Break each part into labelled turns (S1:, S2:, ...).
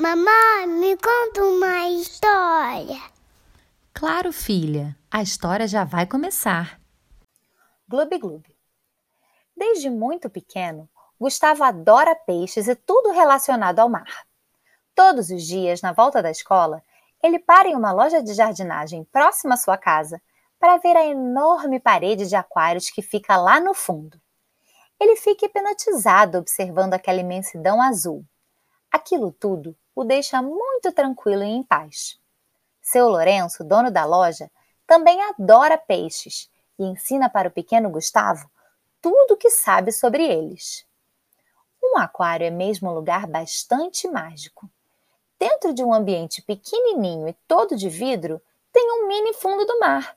S1: Mamãe, me conta uma história.
S2: Claro, filha, a história já vai começar.
S3: Gloob Gloob. Desde muito pequeno, Gustavo adora peixes e tudo relacionado ao mar. Todos os dias, na volta da escola, ele para em uma loja de jardinagem próxima à sua casa para ver a enorme parede de aquários que fica lá no fundo. Ele fica hipnotizado observando aquela imensidão azul. Aquilo tudo o deixa muito tranquilo e em paz. Seu Lourenço, dono da loja, também adora peixes e ensina para o pequeno Gustavo tudo o que sabe sobre eles. Um aquário é mesmo um lugar bastante mágico. Dentro de um ambiente pequenininho e todo de vidro, tem um mini fundo do mar.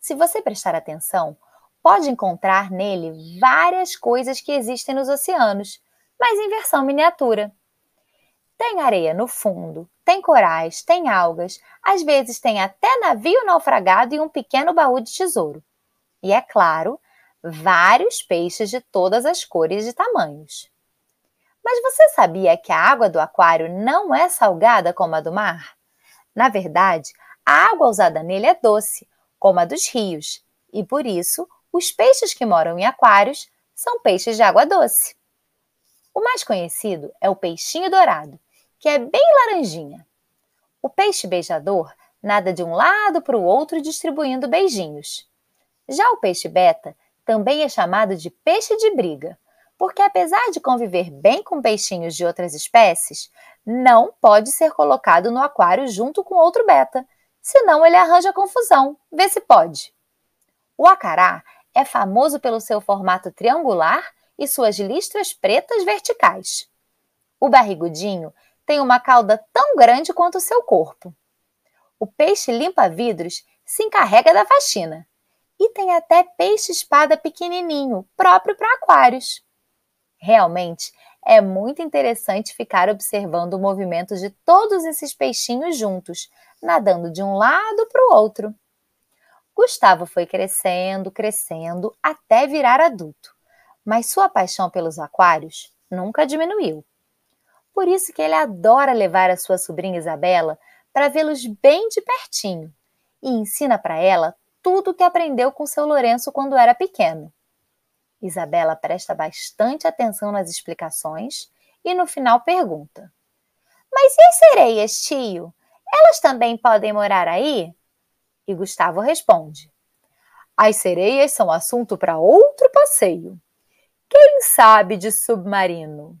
S3: Se você prestar atenção, pode encontrar nele várias coisas que existem nos oceanos, mas em versão miniatura. Tem areia no fundo, tem corais, tem algas, às vezes tem até navio naufragado e um pequeno baú de tesouro. E é claro, vários peixes de todas as cores e tamanhos. Mas você sabia que a água do aquário não é salgada como a do mar? Na verdade, a água usada nele é doce, como a dos rios, e por isso os peixes que moram em aquários são peixes de água doce. O mais conhecido é o peixinho dourado, que é bem laranjinha. O peixe beijador nada de um lado para o outro distribuindo beijinhos. Já o peixe beta também é chamado de peixe de briga, porque apesar de conviver bem com peixinhos de outras espécies, não pode ser colocado no aquário junto com outro beta, senão ele arranja confusão. Vê se pode. O acará é famoso pelo seu formato triangular e suas listras pretas verticais. O barrigudinho tem uma cauda tão grande quanto o seu corpo. O peixe limpa-vidros se encarrega da faxina. E tem até peixe-espada pequenininho, próprio para aquários. Realmente é muito interessante ficar observando o movimento de todos esses peixinhos juntos, nadando de um lado para o outro. Gustavo foi crescendo, crescendo até virar adulto, mas sua paixão pelos aquários nunca diminuiu. Por isso que ele adora levar a sua sobrinha Isabela para vê-los bem de pertinho e ensina para ela tudo o que aprendeu com seu Lourenço quando era pequeno. Isabela presta bastante atenção nas explicações e no final pergunta: Mas e as sereias, tio? Elas também podem morar aí? E Gustavo responde: As sereias são assunto para outro passeio. Quem sabe de submarino?